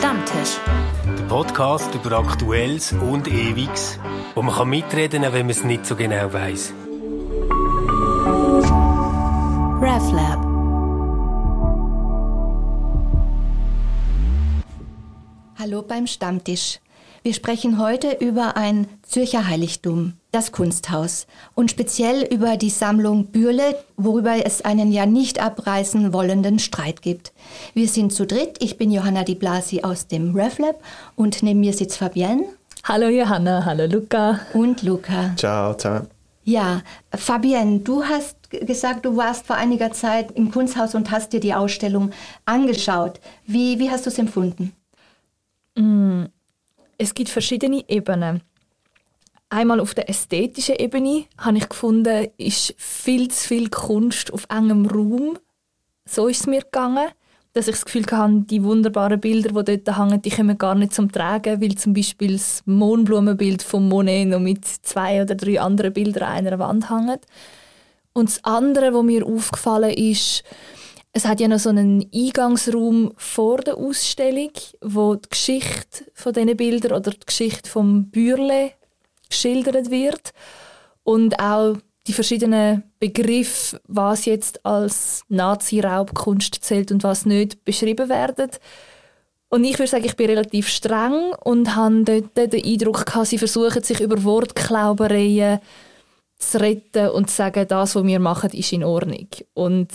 Stammtisch. Der Podcast über Aktuelles und Ewiges, wo man mitreden kann, wenn man es nicht so genau weiß. RefLab. Hallo beim Stammtisch. Wir sprechen heute über ein Zürcher Heiligtum, das Kunsthaus, und speziell über die Sammlung Bürle, worüber es einen ja nicht abreißen wollenden Streit gibt. Wir sind zu dritt. Ich bin Johanna Di Blasi aus dem RefLab und neben mir sitzt Fabienne. Hallo Johanna, hallo Luca. Und Luca. Ciao zusammen. Ja, Fabienne, du hast gesagt, du warst vor einiger Zeit im Kunsthaus und hast dir die Ausstellung angeschaut. Wie, wie hast du es empfunden? Mm, es gibt verschiedene Ebenen. Einmal auf der ästhetischen Ebene habe ich gefunden, ist viel zu viel Kunst auf engem Raum. So ist es mir gegangen, dass ich das Gefühl hatte, die wunderbaren Bilder, die dort hängen, die kommen gar nicht zum Tragen, weil zum Beispiel das Mohnblumenbild von Monet noch mit zwei oder drei anderen Bildern an einer Wand hängt. Und das andere, was mir aufgefallen ist, es hat ja noch so einen Eingangsraum vor der Ausstellung, wo die Geschichte von diesen Bildern oder die Geschichte vom Bürle geschildert wird und auch die verschiedenen Begriffe, was jetzt als Nazi-Raubkunst zählt und was nicht, beschrieben werden. Und ich würde sagen, ich bin relativ streng und habe dort den Eindruck gehabt, sie versuchen sich über Wortklaubereien zu retten und zu sagen, das, was wir machen, ist in Ordnung. Und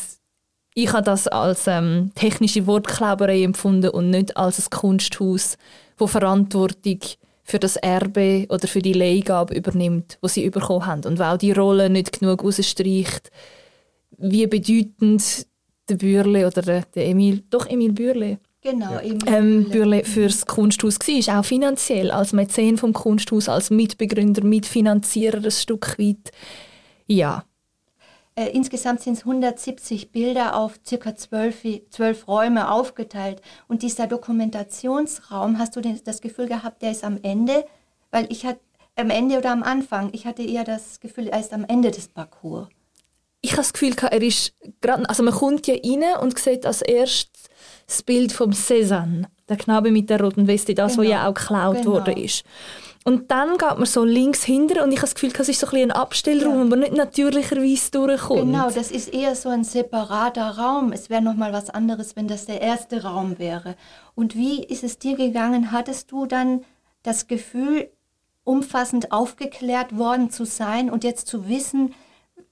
ich habe das als ähm, technische Wortklauberei empfunden und nicht als ein Kunsthaus, wo Verantwortung für das Erbe oder für die Leihgabe übernimmt, wo sie bekommen haben. Und weil die Rolle nicht genug rausstreicht, wie bedeutend der Bürle oder der Emil, doch Emil Bürle, Genau, Emil ähm, Bürle. Fürs Kunsthaus war, auch finanziell, als Mäzen vom Kunsthaus, als Mitbegründer, Mitfinanzierer ein Stück weit. Ja, äh, insgesamt sind es 170 Bilder auf circa zwölf, zwölf Räume aufgeteilt. Und dieser Dokumentationsraum, hast du das Gefühl gehabt, der ist am Ende? Weil ich hatte am Ende oder am Anfang, ich hatte eher das Gefühl, er ist am Ende des Parcours. Ich habe das Gefühl, er ist gerade, also man kommt ja rein und sieht als erstes das Bild vom Cézanne, der Knabe mit der roten Weste, das, genau. wo ja auch geklaut genau. worden ist. Und dann geht man so links hinter und ich habe das Gefühl, das ist so ein, ein Abstellraum, ja. wo man nicht natürlicherweise durchkommt. Genau, das ist eher so ein separater Raum. Es wäre noch mal was anderes, wenn das der erste Raum wäre. Und wie ist es dir gegangen? Hattest du dann das Gefühl, umfassend aufgeklärt worden zu sein und jetzt zu wissen,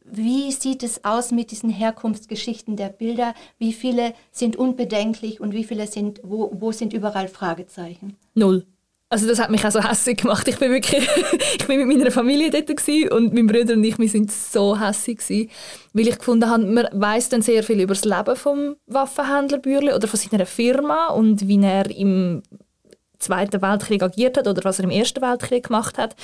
wie sieht es aus mit diesen Herkunftsgeschichten der Bilder? Wie viele sind unbedenklich und wie viele sind, wo, wo sind überall Fragezeichen? Null. Also das hat mich auch so hässlich gemacht. Ich bin wirklich, ich bin mit meiner Familie dort und mein Bruder und ich, wir sind so hässlich gewesen, weil ich gefunden habe, man weiß dann sehr viel über das Leben vom Waffenhändler Bürle oder von seiner Firma und wie er im Zweiten Weltkrieg agiert hat oder was er im Ersten Weltkrieg gemacht hat.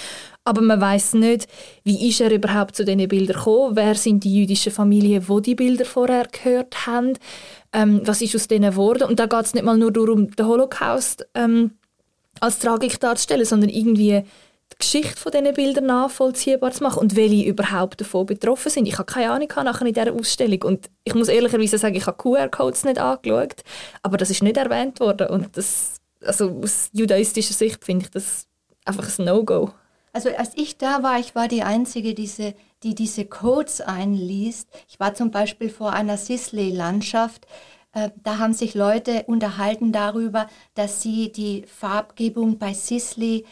Aber man weiß nicht, wie ist er überhaupt zu diesen Bildern gekommen, wer sind die jüdischen Familien, wo die Bilder vorher gehört haben, ähm, was ist aus denen geworden. Und da geht es nicht mal nur darum, den Holocaust ähm, als Tragik darzustellen, sondern irgendwie die Geschichte von diesen Bildern nachvollziehbar zu machen und welche überhaupt davon betroffen sind. Ich habe keine Ahnung nachher in dieser Ausstellung und ich muss ehrlicherweise sagen, ich habe QR-Codes nicht angeschaut, aber das ist nicht erwähnt worden und das, also aus judaistischer Sicht finde ich das einfach ein No-Go. Also als ich da war, ich war die Einzige, diese, die diese Codes einliest. Ich war zum Beispiel vor einer Sisley-Landschaft, äh, da haben sich Leute unterhalten darüber, dass sie die Farbgebung bei Sisley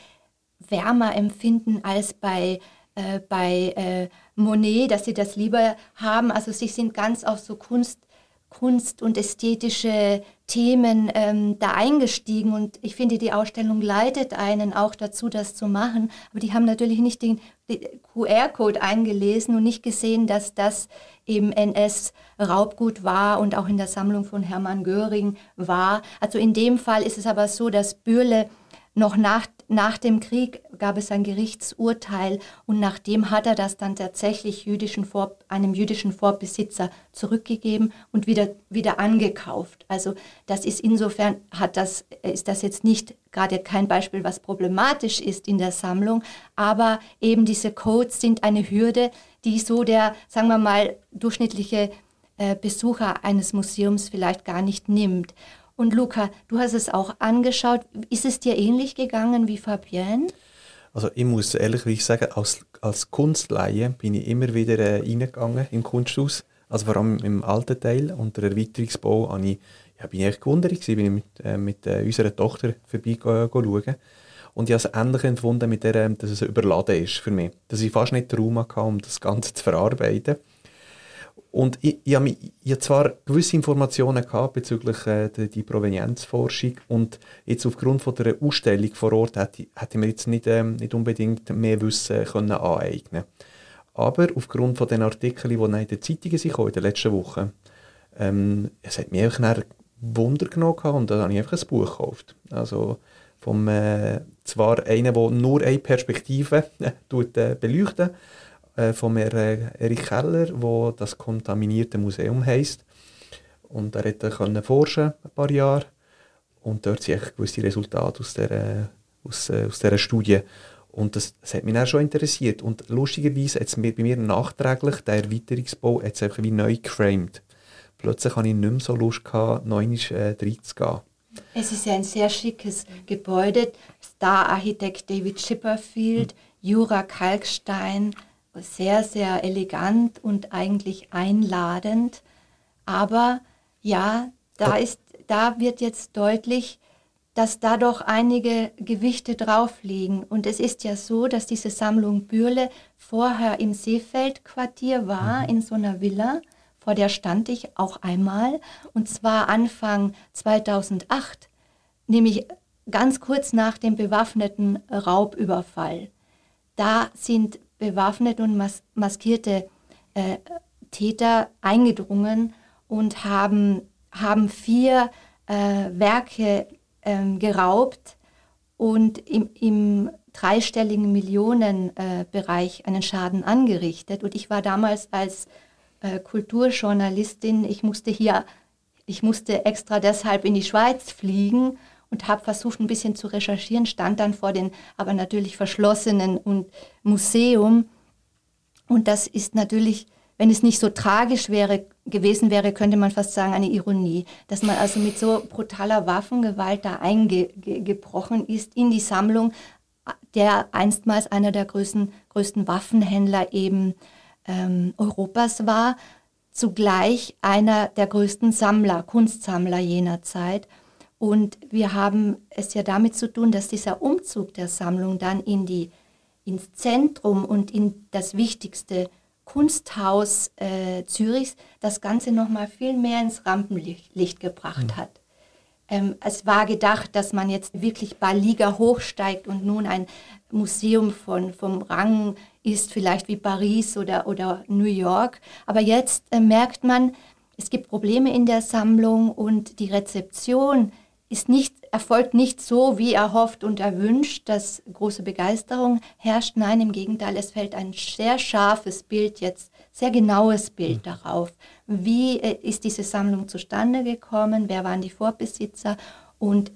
wärmer empfinden als bei, äh, bei äh, Monet, dass sie das lieber haben. Also sie sind ganz auf so Kunst, Kunst und ästhetische Themen ähm, da eingestiegen und ich finde, die Ausstellung leitet einen auch dazu, das zu machen. Aber die haben natürlich nicht den, den QR-Code eingelesen und nicht gesehen, dass das im NS-Raubgut war und auch in der Sammlung von Hermann Göring war. Also in dem Fall ist es aber so, dass Bürle noch nach, nach dem Krieg gab es ein Gerichtsurteil und nachdem hat er das dann tatsächlich jüdischen Vor, einem jüdischen Vorbesitzer zurückgegeben und wieder, wieder angekauft. Also das ist insofern hat das, ist das jetzt nicht gerade kein Beispiel, was problematisch ist in der Sammlung, aber eben diese Codes sind eine Hürde, die so der, sagen wir mal, durchschnittliche äh, Besucher eines Museums vielleicht gar nicht nimmt. Und Luca, du hast es auch angeschaut. Ist es dir ähnlich gegangen wie Fabienne? Also ich muss ehrlich sagen, als, als Kunstleihe bin ich immer wieder äh, reingegangen im Kunsthaus. Also vor allem im alten Teil. Und der Erweiterungsbau habe ich, ja, bin ich echt gewundert bin ich mit, äh, mit äh, unserer Tochter vorbeischauen. Und ich habe es ähnlich empfunden, mit der, ähm, dass es überladen ist für mich. Dass ich fast nicht Raum hatte, um das Ganze zu verarbeiten. Und ich, ich, habe, ich habe zwar gewisse Informationen gehabt bezüglich äh, der, die Provenienzforschung und jetzt aufgrund von der Ausstellung vor Ort hätte, hätte ich mir jetzt nicht, ähm, nicht unbedingt mehr Wissen können aneignen Aber aufgrund von den Artikeln, die in den Zeitungen sind, in den letzten Wochen, ähm, es hat mich einfach Wunder genommen und dann habe ich einfach ein Buch gekauft. Also vom, äh, zwar einen, der nur eine Perspektive äh, tut, beleuchtet, äh, von Erich Keller, wo das kontaminierte Museum heißt. Und er konnte forschen ein paar Jahre und dort sind gewisse Resultate aus der, aus, äh, aus dieser Studie. Und das, das hat mich auch schon interessiert. Und lustigerweise hat es bei mir nachträglich, der Erweiterungsbau, hat einfach wie neu geframed. Plötzlich hatte ich nicht mehr so Lust, gehabt, neu äh, reinzugehen. Es ist ein sehr schickes Gebäude. Star-Architekt David Chipperfield, Jura Kalkstein, sehr, sehr elegant und eigentlich einladend. Aber ja, da, ist, da wird jetzt deutlich, dass da doch einige Gewichte drauf liegen. Und es ist ja so, dass diese Sammlung Bürle vorher im Seefeldquartier war, mhm. in so einer Villa. Vor der stand ich auch einmal. Und zwar Anfang 2008, nämlich ganz kurz nach dem bewaffneten Raubüberfall. Da sind bewaffnete und mas maskierte äh, Täter eingedrungen und haben, haben vier äh, Werke äh, geraubt und im, im dreistelligen Millionenbereich einen Schaden angerichtet. Und ich war damals als äh, Kulturjournalistin, ich musste hier, ich musste extra deshalb in die Schweiz fliegen und habe versucht, ein bisschen zu recherchieren, stand dann vor den aber natürlich verschlossenen und Museum. Und das ist natürlich, wenn es nicht so tragisch wäre, gewesen wäre, könnte man fast sagen, eine Ironie, dass man also mit so brutaler Waffengewalt da eingebrochen ist in die Sammlung, der einstmals einer der größten, größten Waffenhändler eben ähm, Europas war, zugleich einer der größten Sammler, Kunstsammler jener Zeit. Und wir haben es ja damit zu tun, dass dieser Umzug der Sammlung dann in die, ins Zentrum und in das wichtigste Kunsthaus äh, Zürichs das Ganze nochmal viel mehr ins Rampenlicht gebracht mhm. hat. Ähm, es war gedacht, dass man jetzt wirklich bei Liga hochsteigt und nun ein Museum von, vom Rang ist, vielleicht wie Paris oder, oder New York. Aber jetzt äh, merkt man, es gibt Probleme in der Sammlung und die Rezeption ist nicht, erfolgt nicht so, wie erhofft und erwünscht, dass große Begeisterung herrscht. Nein, im Gegenteil, es fällt ein sehr scharfes Bild jetzt, sehr genaues Bild mhm. darauf. Wie äh, ist diese Sammlung zustande gekommen? Wer waren die Vorbesitzer? Und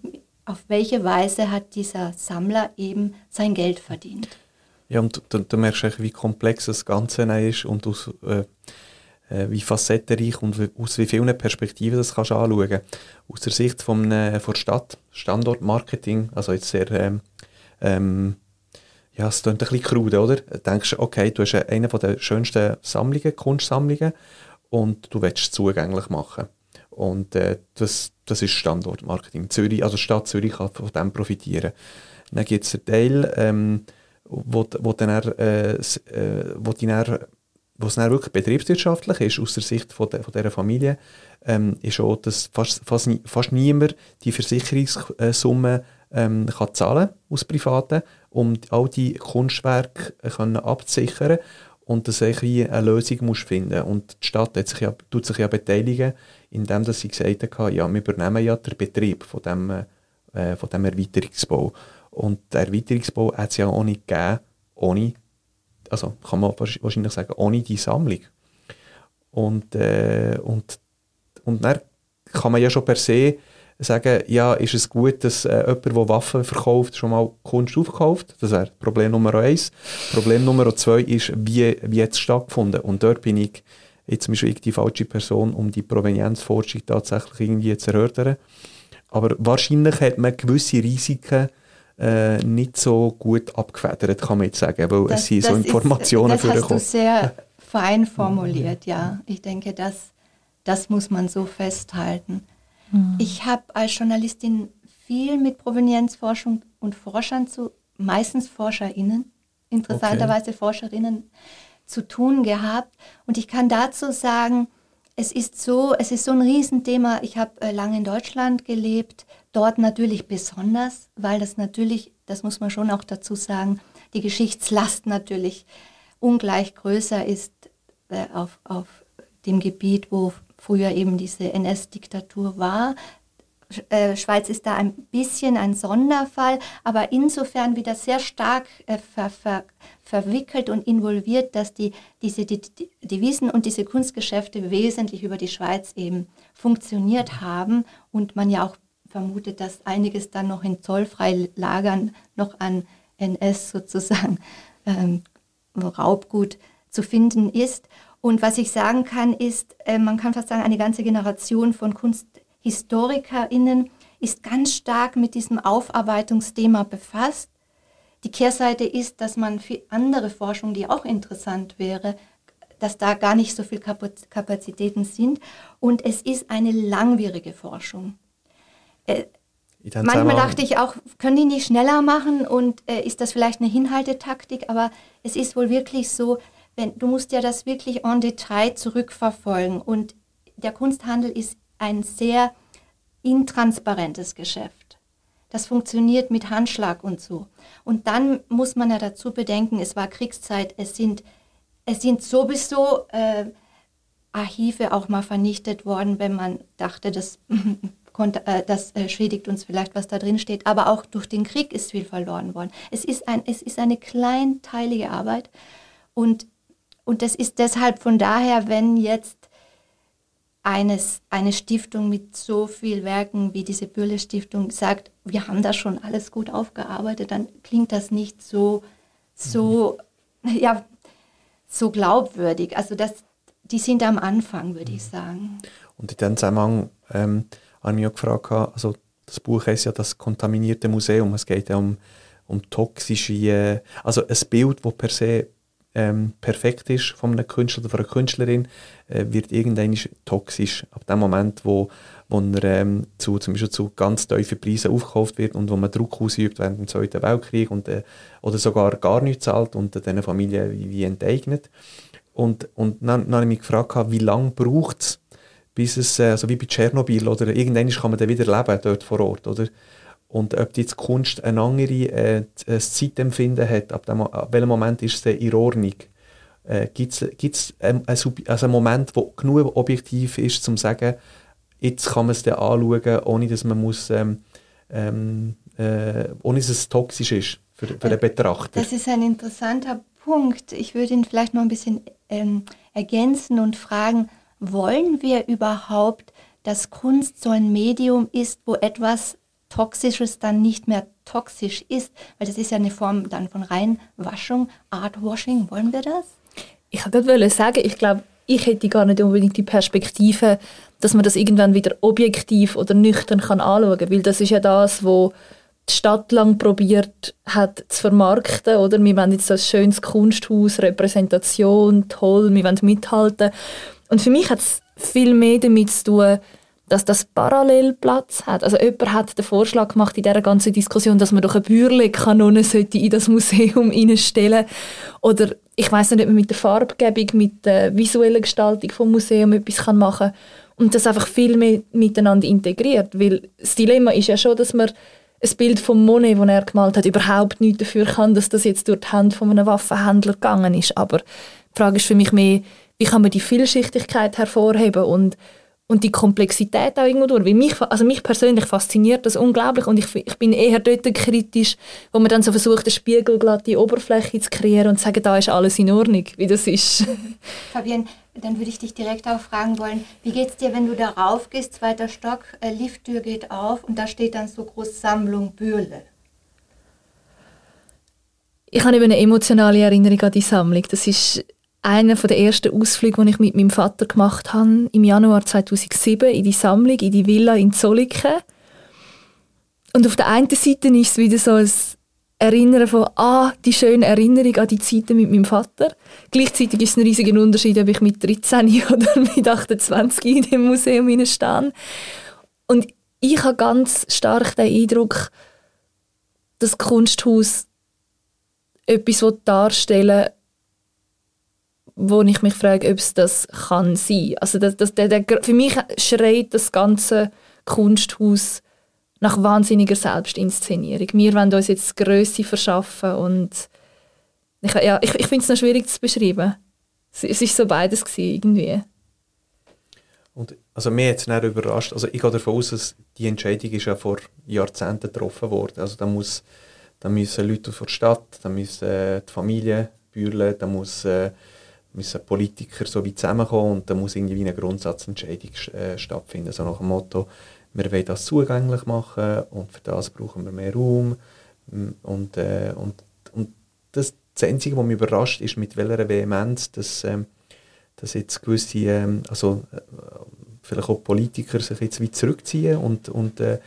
auf welche Weise hat dieser Sammler eben sein Geld verdient? Ja, und du, du merkst, wie komplex das Ganze ist und aus, äh, äh, wie facettenreich und aus wie vielen Perspektiven das kannst du anschauen. Aus der Sicht von, äh, von Stadt, Standortmarketing, also jetzt sehr, ähm, ähm, ja, es klingt ein bisschen krude, oder? Du denkst, okay, du hast eine der schönsten Sammlungen, Kunstsammlungen und du willst es zugänglich machen. Und äh, das, das ist Standortmarketing. Zürich, also Stadt Zürich kann von dem profitieren. Dann gibt es einen Teil, ähm, wo, wo, dann, äh, äh, wo die dann was dann wirklich betriebswirtschaftlich ist, aus der Sicht von, de, von dieser Familie, ähm, ist auch, dass fast, fast, fast niemand die Versicherungssumme ähm, kann zahlen aus Privaten, um all die Kunstwerke äh, können abzusichern und dass ich eine Lösung muss finden Und die Stadt hat sich ja, tut sich ja beteiligen, indem sie gesagt hat, ja, wir übernehmen ja den Betrieb von dem, äh, von dem Erweiterungsbau. Und der Erweiterungsbau hat es ja auch nicht gegeben, ohne also kann man wahrscheinlich sagen, ohne die Sammlung. Und, äh, und, und dann kann man ja schon per se sagen, ja, ist es gut, dass äh, jemand, der Waffen verkauft, schon mal Kunst aufkauft? Das wäre Problem Nummer eins. Problem Nummer zwei ist, wie, wie hat es stattgefunden? Und dort bin ich jetzt ich die falsche Person, um die Provenienzforschung tatsächlich irgendwie zu erörtern. aber wahrscheinlich hat man gewisse Risiken äh, nicht so gut abgefedert, kann man jetzt sagen, weil Das- es sind so das ist- Informationen Das hast du sehr fein formuliert, ja. Ich denke, das, das muss man so festhalten. Ich habe als Journalistin viel mit Provenienzforschung und Forschern zu, meistens ForscherInnen, interessanterweise Forscherinnen, zu tun gehabt. Und ich kann dazu sagen, es ist so, es ist so ein Riesenthema. Ich habe äh, lange in Deutschland gelebt, dort natürlich besonders, weil das natürlich, das muss man schon auch dazu sagen, die Geschichtslast natürlich ungleich größer ist äh, auf, auf dem Gebiet, wo früher eben diese NS-Diktatur war. Äh, Schweiz ist da ein bisschen ein Sonderfall, aber insofern wieder sehr stark äh, ver, ver, verwickelt und involviert, dass die, diese die, die Devisen und diese Kunstgeschäfte wesentlich über die Schweiz eben funktioniert haben und man ja auch vermutet, dass einiges dann noch in Zollfreilagern noch an NS sozusagen ähm, Raubgut zu finden ist. Und was ich sagen kann, ist, äh, man kann fast sagen, eine ganze Generation von KunsthistorikerInnen ist ganz stark mit diesem Aufarbeitungsthema befasst. Die Kehrseite ist, dass man für andere Forschung, die auch interessant wäre, dass da gar nicht so viele Kapaz- Kapazitäten sind. Und es ist eine langwierige Forschung. Äh, Manchmal dachte ich auch, können die nicht schneller machen und äh, ist das vielleicht eine Hinhaltetaktik, aber es ist wohl wirklich so, wenn, du musst ja das wirklich en Detail zurückverfolgen und der Kunsthandel ist ein sehr intransparentes Geschäft. Das funktioniert mit Handschlag und so. Und dann muss man ja dazu bedenken, es war Kriegszeit, es sind, es sind sowieso äh, Archive auch mal vernichtet worden, wenn man dachte, das, das äh, schädigt uns vielleicht, was da drin steht. Aber auch durch den Krieg ist viel verloren worden. Es ist, ein, es ist eine kleinteilige Arbeit und, und das ist deshalb von daher, wenn jetzt eines, eine Stiftung mit so viel Werken wie diese Bürle Stiftung sagt, wir haben das schon alles gut aufgearbeitet, dann klingt das nicht so, so, ja, so glaubwürdig. Also das, die sind am Anfang, würde ich sagen. Und in diesem Zusammenhang ähm, habe ich mich auch gefragt, also das Buch heißt ja das kontaminierte Museum. Es geht ja um, um toxische, äh, also ein Bild, das per se ähm, perfekt ist von einem Künstler oder von einer Künstlerin, äh, wird irgendwann toxisch. Ab dem Moment, wo, wo er ähm, zu, zum Beispiel zu ganz tiefen Preisen aufgekauft wird und wo man Druck ausübt während dem Zweiten Weltkrieg und, äh, oder sogar gar nichts zahlt und äh, diesen Familien wie, wie enteignet. Und, und dann, dann habe ich mich gefragt, wie lange braucht es, bis es, äh, also wie bei Tschernobyl, oder irgendwann kann man dann wieder leben dort vor Ort, oder? Und ob jetzt Kunst eine andere äh, ein Zeitempfinden hat, ab, dem, ab welchem Moment ist es in Ordnung? Äh, Gibt es Sub- also einen Moment, der genug objektiv ist, um zu sagen, jetzt kann man es dann anschauen, ohne dass man muss, ähm, ähm, äh, ohne dass es toxisch ist für, für den Betrachter? Das ist ein interessanter Punkt. Ich würde ihn vielleicht noch ein bisschen ähm, ergänzen und fragen, wollen wir überhaupt, dass Kunst so ein Medium ist, wo etwas Toxisches dann nicht mehr toxisch ist? Weil das ist ja eine Form dann von Reinwaschung, Artwashing. Wollen wir das? Ich wollte sagen, ich glaube, ich hätte gar nicht unbedingt die Perspektive, dass man das irgendwann wieder objektiv oder nüchtern kann anschauen kann. Weil das ist ja das, wo die Stadt lang probiert hat zu vermarkten. Oder? Wir wollen jetzt ein schönes Kunsthaus, Repräsentation, toll, wir wollen mithalten. Und für mich hat es viel mehr damit zu tun, dass das parallel Platz hat. Also jemand hat den Vorschlag gemacht in dieser ganzen Diskussion, dass man doch eine Bürle-Kanone sollte in das Museum reinstellen Oder ich weiß nicht, ob man mit der Farbgebung, mit der visuellen Gestaltung vom Museum etwas machen kann. Und das einfach viel mehr miteinander integriert. Weil das Dilemma ist ja schon, dass man ein Bild von Monet, das er gemalt hat, überhaupt nichts dafür kann, dass das jetzt durch die Hand von einem Waffenhändler gegangen ist. Aber die Frage ist für mich mehr, wie kann man die Vielschichtigkeit hervorheben und und die Komplexität auch irgendwo durch. Weil mich, also mich persönlich fasziniert das unglaublich und ich, ich bin eher dort kritisch, wo man dann so versucht, eine spiegelglatte Oberfläche zu kreieren und zu sagen, da ist alles in Ordnung, wie das ist. Fabian, dann würde ich dich direkt auch fragen wollen, wie geht es dir, wenn du da raufgehst, zweiter Stock, äh, Lifttür geht auf und da steht dann so groß Sammlung Bürle. Ich habe eben eine emotionale Erinnerung an die Sammlung. Das ist einer der ersten Ausflüge, die ich mit meinem Vater gemacht habe, im Januar 2007 in die Sammlung, in die Villa in Zolliken. und auf der einen Seite ist es wieder so ein Erinnern von, ah, die schöne Erinnerung an die Zeiten mit meinem Vater. Gleichzeitig ist es ein riesiger Unterschied, ob ich mit 13 oder mit 28 in dem Museum stehe. Und ich habe ganz stark den Eindruck, dass Kunsthaus etwas darstellen wo ich mich frage, ob es das kann sein. Also das, das, der, der, für mich schreit das ganze Kunsthaus nach wahnsinniger Selbstinszenierung. Wir wollen uns jetzt Größe verschaffen und ich, ja, ich, ich finde es noch schwierig zu beschreiben. Es, es ist so beides gewesen, irgendwie. Und also mir es nicht überrascht. Also ich gehe davon aus, dass die Entscheidung ist ja vor Jahrzehnten getroffen worden. Also da muss, da müssen Leute von der Stadt, da müssen äh, die Familie bühlen, da muss, äh, müssen Politiker so wie zusammenkommen und da muss irgendwie eine Grundsatzentscheidung äh, stattfinden. So nach dem Motto, wir wollen das zugänglich machen und für das brauchen wir mehr Raum. Und, äh, und, und das, das Einzige, was mich überrascht, ist, mit welcher Vehemenz dass, ähm, dass jetzt gewisse, ähm, also äh, vielleicht auch Politiker sich jetzt wie zurückziehen und, und, äh,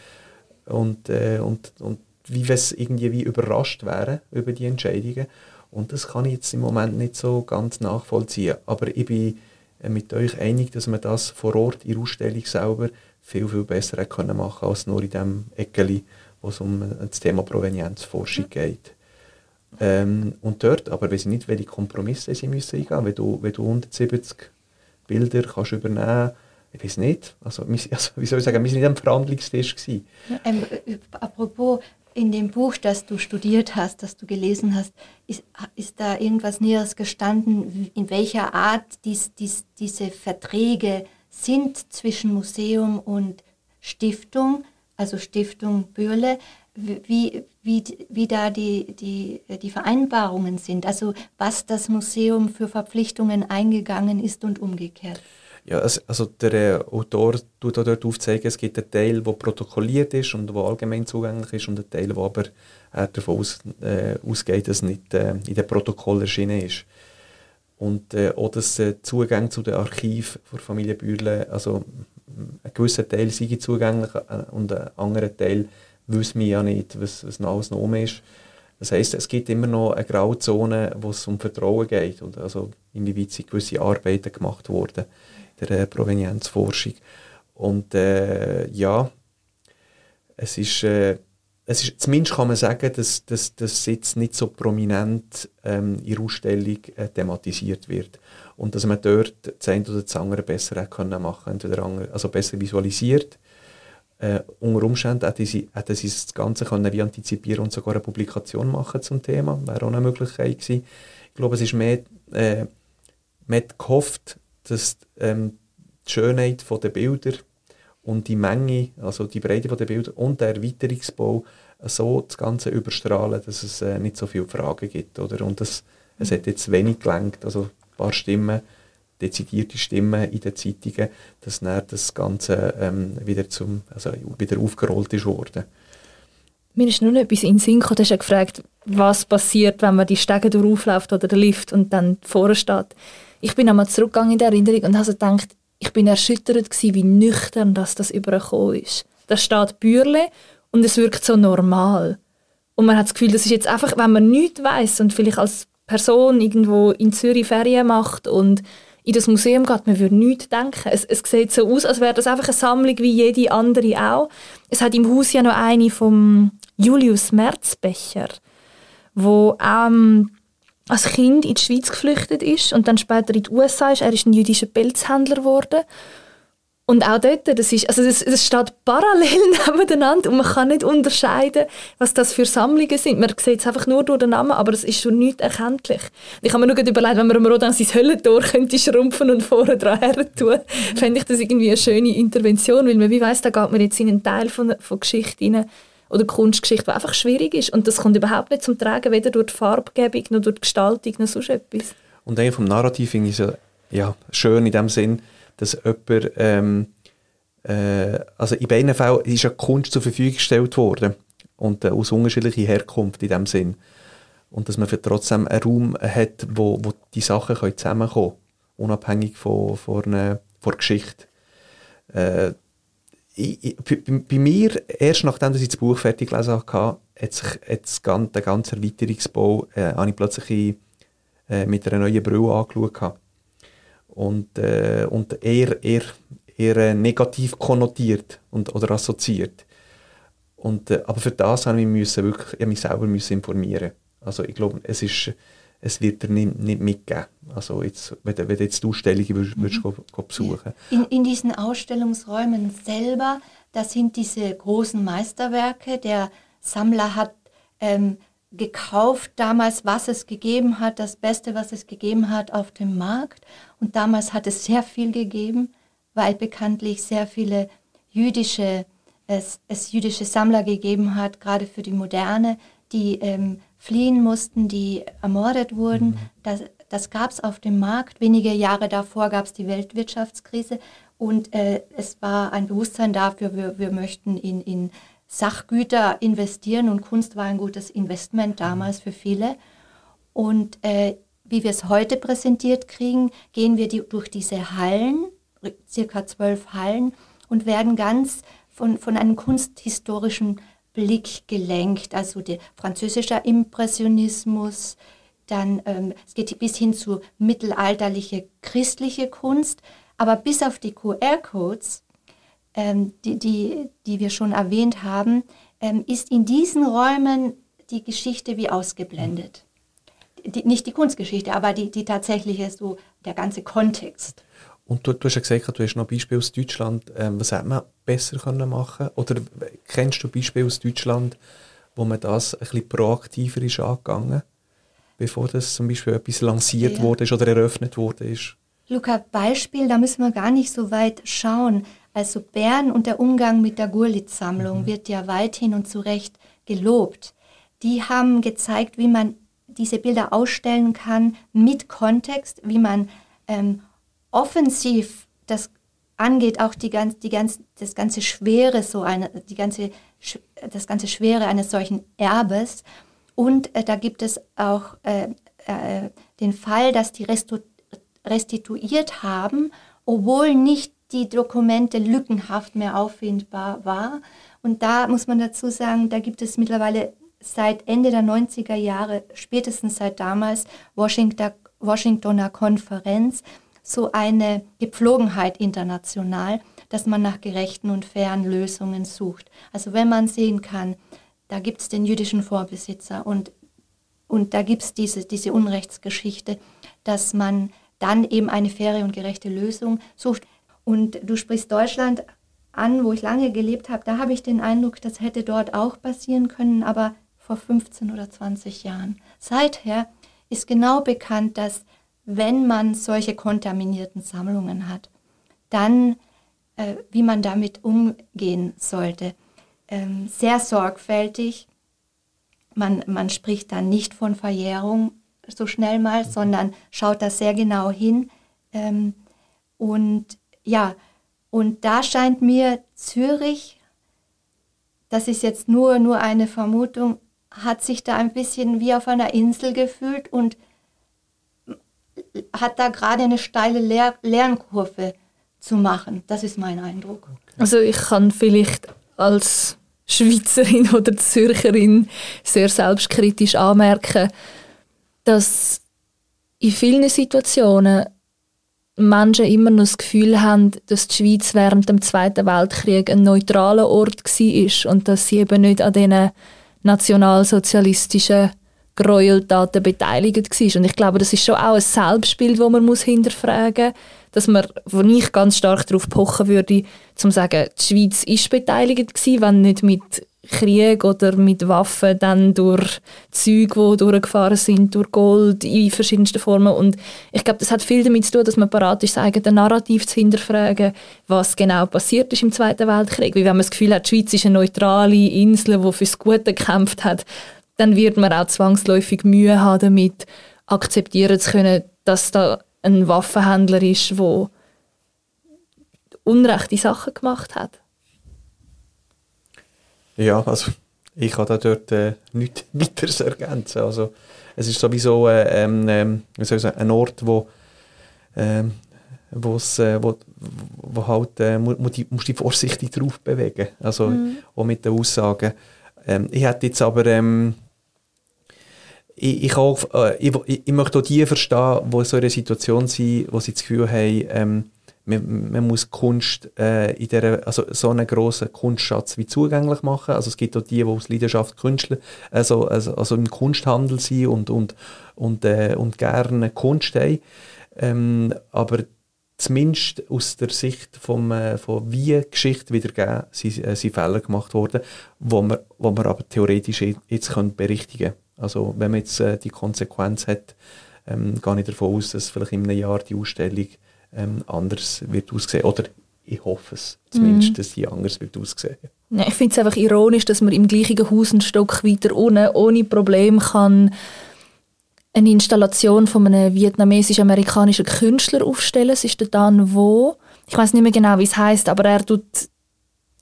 und, äh, und, und wie wir es irgendwie wie überrascht wären über die Entscheidungen. Und das kann ich jetzt im Moment nicht so ganz nachvollziehen. Aber ich bin äh, mit euch einig, dass man das vor Ort in der Ausstellung selber viel, viel besser können machen als nur in dem Eckeli, wo es um das Thema Provenienzforschung geht. Ähm, und dort, aber weiß ich nicht, welche Kompromisse sie müssen eingehen wenn du, wenn du 170 Bilder kannst übernehmen ich weiß nicht, also, also, wie soll ich sagen, wir waren nicht am Verhandlungstisch. Gewesen. Ja, ähm, apropos, in dem Buch, das du studiert hast, das du gelesen hast, ist, ist da irgendwas Näheres gestanden, in welcher Art dies, dies, diese Verträge sind zwischen Museum und Stiftung, also Stiftung Böhle, wie, wie, wie da die, die, die Vereinbarungen sind, also was das Museum für Verpflichtungen eingegangen ist und umgekehrt. Ja, also der äh, Autor tut auch dort aufzeigen, es gibt einen Teil, der protokolliert ist und der allgemein zugänglich ist und einen Teil, der aber äh, davon aus, äh, ausgeht, dass es nicht äh, in dem Protokoll erschienen ist. Und äh, auch das äh, Zugang zu den Archiven der Familie Bürle, also ein gewisser Teil sei zugänglich äh, und ein anderer Teil wissen wir ja nicht, was, was alles noch ist. Das heisst, es gibt immer noch eine Grauzone, wo es um Vertrauen geht, und also inwieweit sind gewisse Arbeiten gemacht worden der äh, Provenienzforschung. Und äh, ja, es ist, äh, es ist, zumindest kann man sagen, dass, dass jetzt nicht so prominent ähm, in der Ausstellung äh, thematisiert wird. Und dass man dort das eine oder das andere besser können machen entweder andere, also besser visualisiert. Äh, unter Umständen hätten sie, hätten sie das Ganze können wie antizipieren und sogar eine Publikation machen zum Thema. Wäre auch eine Möglichkeit gewesen. Ich glaube, es ist mehr, äh, hat gehofft, dass ähm, die Schönheit der Bilder und die Menge, also die Breite der Bilder und der Erweiterungsbau so das Ganze überstrahlen, dass es äh, nicht so viele Fragen gibt. Oder? Und das, es hat jetzt wenig gelenkt, also ein paar Stimmen, dezidierte Stimmen in den Zeitungen, dass dann das Ganze ähm, wieder, zum, also wieder aufgerollt ist worden. Mir ist nur noch etwas in den Sinn gekommen, du hast gefragt, was passiert, wenn man die Stege durchläuft oder den Lift und dann vorne steht. Ich bin einmal zurückgegangen in der Erinnerung und habe gedacht, ich bin erschüttert gewesen, wie nüchtern das, das übergekommen ist. Da steht Bürle und es wirkt so normal. Und man hat das Gefühl, das ist jetzt einfach, wenn man nichts weiß und vielleicht als Person irgendwo in Zürich Ferien macht und in das Museum geht, man würde nichts denken. Es, es sieht so aus, als wäre das einfach eine Sammlung wie jede andere auch. Es hat im Haus ja noch eine vom Julius Merzbecher, wo ähm, als Kind in die Schweiz geflüchtet ist und dann später in die USA ist. Er ist ein jüdischer Pelzhändler geworden. Und auch dort, das ist, also es, es steht parallel nebeneinander und man kann nicht unterscheiden, was das für Sammlungen sind. Man sieht es einfach nur durch den Namen, aber es ist schon nicht erkenntlich. Ich habe mir nur überlegt, wenn man einem Rodan sein Höllentor könnte schrumpfen und vorne dran her tun, fände ich das irgendwie eine schöne Intervention, weil man wie weiss, da geht man jetzt in einen Teil von, von Geschichte rein, oder Kunstgeschichte, die einfach schwierig ist. Und das kommt überhaupt nicht zum Tragen, weder durch die Farbgebung, noch durch die Gestaltung, noch sonst etwas. Und eigentlich vom Narrativ finde ich es ja, schön in dem Sinn, dass jemand, ähm, äh, also in beiden Fällen ist ja Kunst zur Verfügung gestellt worden und äh, aus unterschiedlicher Herkunft in dem Sinn. Und dass man für trotzdem einen Raum hat, wo, wo die Sachen zusammenkommen können, unabhängig von, von, einer, von der Geschichte. Äh, bei, mir, erst nachdem ich das Buch fertig gelesen hatte, hat sich hat den ganzen Erweiterungsbau äh, habe ich plötzlich äh, mit einer neuen Brille angeschaut. Und, äh, und eher, eher, eher äh, negativ konnotiert und, oder assoziiert. Und, äh, aber für das habe ich mich, wirklich, ich mich selber müssen informieren Also ich glaube, es, ist, es wird dir nicht, nicht mitgeben. Also jetzt, wenn, wenn du jetzt die Ausstellung würdest, würdest mhm. go besuchen in, in diesen Ausstellungsräumen selber, das sind diese großen Meisterwerke. Der Sammler hat ähm, gekauft damals, was es gegeben hat, das Beste, was es gegeben hat auf dem Markt. Und damals hat es sehr viel gegeben, weil bekanntlich sehr viele jüdische, es, es jüdische Sammler gegeben hat, gerade für die Moderne, die ähm, fliehen mussten, die ermordet wurden. Mhm. Das, das gab es auf dem Markt. Wenige Jahre davor gab es die Weltwirtschaftskrise und äh, es war ein Bewusstsein dafür, wir, wir möchten in, in Sachgüter investieren und Kunst war ein gutes Investment damals für viele. Und äh, wie wir es heute präsentiert kriegen, gehen wir die, durch diese Hallen, circa zwölf Hallen, und werden ganz von, von einem kunsthistorischen Blick gelenkt. Also der französische Impressionismus, dann ähm, es geht bis hin zu mittelalterliche christliche Kunst, aber bis auf die QR-Codes ähm, die, die, die wir schon erwähnt haben, ähm, ist in diesen Räumen die Geschichte wie ausgeblendet. Die, nicht die Kunstgeschichte, aber die, die tatsächliche, so der ganze Kontext. Und du, du hast ja gesagt, du hast noch Beispiele aus Deutschland. Ähm, was hätte man besser können machen Oder kennst du Beispiele aus Deutschland, wo man das ein bisschen proaktiver ist angegangen, bevor das zum Beispiel etwas lanciert ja. wurde oder eröffnet wurde? Luca, Beispiel, da müssen wir gar nicht so weit schauen. Also Bern und der Umgang mit der Gurlitt-Sammlung mhm. wird ja weithin und zu Recht gelobt. Die haben gezeigt, wie man diese Bilder ausstellen kann mit Kontext, wie man ähm, offensiv das angeht, auch die ganz, die ganz, das ganze Schwere so eine, die ganze, das ganze Schwere eines solchen Erbes. Und äh, da gibt es auch äh, äh, den Fall, dass die restituiert haben, obwohl nicht die Dokumente lückenhaft mehr auffindbar war. Und da muss man dazu sagen, da gibt es mittlerweile seit Ende der 90er Jahre, spätestens seit damals, Washingtoner Konferenz, so eine Gepflogenheit international, dass man nach gerechten und fairen Lösungen sucht. Also wenn man sehen kann, da gibt es den jüdischen Vorbesitzer und, und da gibt es diese, diese Unrechtsgeschichte, dass man dann eben eine faire und gerechte Lösung sucht. Und du sprichst Deutschland an, wo ich lange gelebt habe. Da habe ich den Eindruck, das hätte dort auch passieren können, aber vor 15 oder 20 Jahren. Seither ist genau bekannt, dass wenn man solche kontaminierten Sammlungen hat, dann äh, wie man damit umgehen sollte. Ähm, sehr sorgfältig. Man, man spricht dann nicht von Verjährung so schnell mal, sondern schaut da sehr genau hin. Ähm, und ja, und da scheint mir Zürich, das ist jetzt nur, nur eine Vermutung, hat sich da ein bisschen wie auf einer Insel gefühlt und hat da gerade eine steile Lehr Lernkurve zu machen. Das ist mein Eindruck. Also ich kann vielleicht als Schweizerin oder Zürcherin sehr selbstkritisch anmerken, dass in vielen Situationen Menschen immer noch das Gefühl haben, dass die Schweiz während dem Zweiten Weltkrieg ein neutraler Ort war und dass sie eben nicht an diesen nationalsozialistischen Gräueltaten beteiligt war. Und ich glaube, das ist schon auch ein Selbstbild, das man muss hinterfragen muss, dass man, wo ich ganz stark darauf pochen würde, zum zu sagen, die Schweiz ist beteiligt gewesen, wenn nicht mit Krieg oder mit Waffen dann durch Züge, die durchgefahren sind, durch Gold in verschiedensten Formen. Und ich glaube, das hat viel damit zu tun, dass man parat ist, sagen, den Narrativ zu hinterfragen, was genau passiert ist im Zweiten Weltkrieg. Wie wenn man das Gefühl hat, die Schweiz ist eine neutrale Insel, die fürs Gute gekämpft hat, dann wird man auch zwangsläufig Mühe haben damit, akzeptieren zu können, dass da ein Waffenhändler ist, der unrechte Sachen gemacht hat. Ja, also ich kann da dort äh, nichts weiteres ergänzen. Also, es ist sowieso äh, ähm, ähm, wie soll ich sagen, ein Ort, wo ähm, wo's, äh, wo, wo halt, äh, musst dich vorsichtig drauf bewegen, also Mhm. auch mit den Aussagen. Ähm, ich hätte jetzt aber, ähm, ich, ich, auch, äh, ich, ich, möchte auch die verstehen, die in so einer Situation sind, wo sie das Gefühl haben, ähm, man, man muss Kunst äh, in der, also so einen grossen Kunstschatz wie zugänglich machen. Also es gibt auch die, die aus Leidenschaft Künstler, also, also, also im Kunsthandel sind und, und, und, äh, und gerne Kunst haben. Ähm, aber zumindest aus der Sicht vom, äh, von wie Geschichte wiedergeben, sind, äh, sind Fälle gemacht worden, wo man, wo man aber theoretisch jetzt- berichtigen können. Also wenn man jetzt äh, die Konsequenz hat, ähm, gehe ich davon aus, dass vielleicht in einem Jahr die Ausstellung ähm, anders wird aussehen. Oder ich hoffe es zumindest, dass die anders wird aussehen. Ja, ich finde es einfach ironisch, dass man im gleichen Haus einen Stock weiter unten ohne Problem kann eine Installation von einem vietnamesisch-amerikanischen Künstler aufstellen. Es ist der Dan Vo. Ich weiß nicht mehr genau, wie es heißt, aber er tut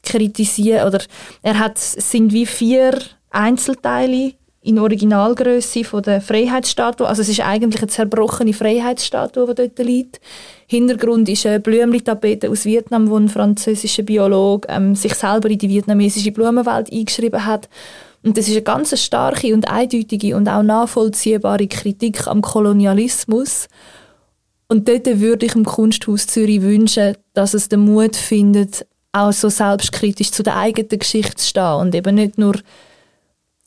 kritisieren oder er hat es sind wie vier Einzelteile in Originalgröße von der Freiheitsstatue. Also es ist eigentlich eine zerbrochene Freiheitsstatue, die dort liegt. Hintergrund ist eine Blümli-Tapete aus Vietnam, wo ein französischer Biologe ähm, sich selber in die vietnamesische Blumenwelt eingeschrieben hat. Und das ist eine ganz starke und eindeutige und auch nachvollziehbare Kritik am Kolonialismus. Und dort würde ich im Kunsthaus Zürich wünschen, dass es den Mut findet, auch so selbstkritisch zu der eigenen Geschichte zu stehen und eben nicht nur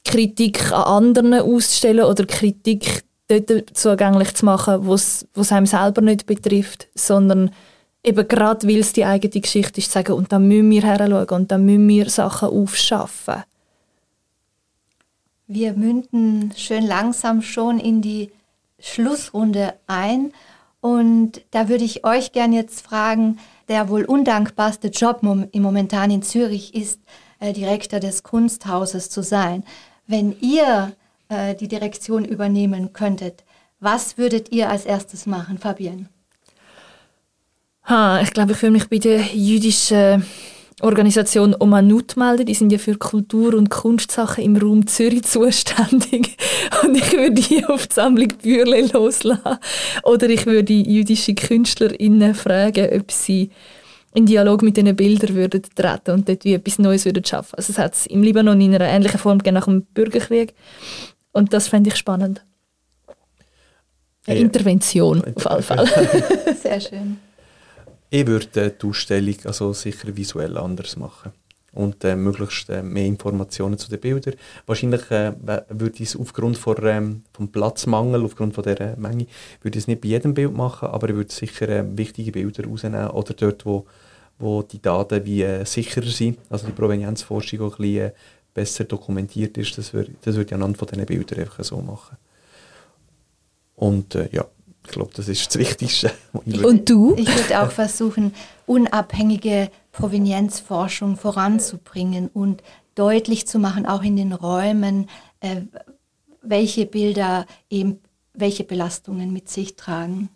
Kritik an anderen auszustellen oder Kritik dort zugänglich zu machen, wo es einem selber nicht betrifft, sondern eben gerade, weil es die eigene Geschichte ist, zu sagen, und da müssen wir heranschauen und da müssen wir Sachen aufschaffen. Wir münden schön langsam schon in die Schlussrunde ein. Und da würde ich euch gern jetzt fragen, der wohl undankbarste Job im momentan in Zürich ist, äh, Direktor des Kunsthauses zu sein. Wenn ihr äh, die Direktion übernehmen könntet, was würdet ihr als erstes machen, Fabienne? Ha, ich glaube, ich will mich bei der jüdischen Organisation Omanut melden. Die sind ja für Kultur- und Kunstsachen im Raum Zürich zuständig. Und ich würde die auf die Sammlung Bürle loslassen. Oder ich würde jüdische KünstlerInnen fragen, ob sie in Dialog mit diesen Bildern würden treten und dort wie etwas Neues würden schaffen. Also es hat es im Libanon in einer ähnlichen Form gegeben nach dem Bürgerkrieg. Und das fände ich spannend. Eine Ja. Intervention, auf alle Fälle. Sehr schön. Ich würde die Ausstellung also sicher visuell anders machen und äh, möglichst äh, mehr Informationen zu den Bildern. Wahrscheinlich äh, würde ich es aufgrund von, ähm, vom Platzmangel, aufgrund von dieser Menge, würde ich es nicht bei jedem Bild machen, aber ich würde sicher äh, wichtige Bilder rausnehmen oder dort, wo, wo die Daten wie äh, sicherer sind, also die Provenienzforschung auch ein bisschen äh, besser dokumentiert ist, das würde das würde ich anhand von diesen Bildern einfach so machen. Und äh, ja, ich glaube, das ist das Wichtigste. Und du? Ich würde auch versuchen, unabhängige Provenienzforschung voranzubringen und deutlich zu machen, auch in den Räumen, äh, welche Bilder eben welche Belastungen mit sich tragen.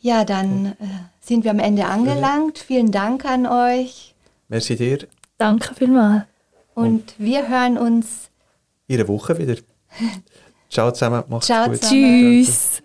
Ja, dann äh, sind wir am Ende angelangt. Vielen Dank an euch Merci dir. Danke vielmals. und wir hören uns. einer Woche wieder. Ciao zusammen, macht's Ciao gut. zusammen. Tschüss.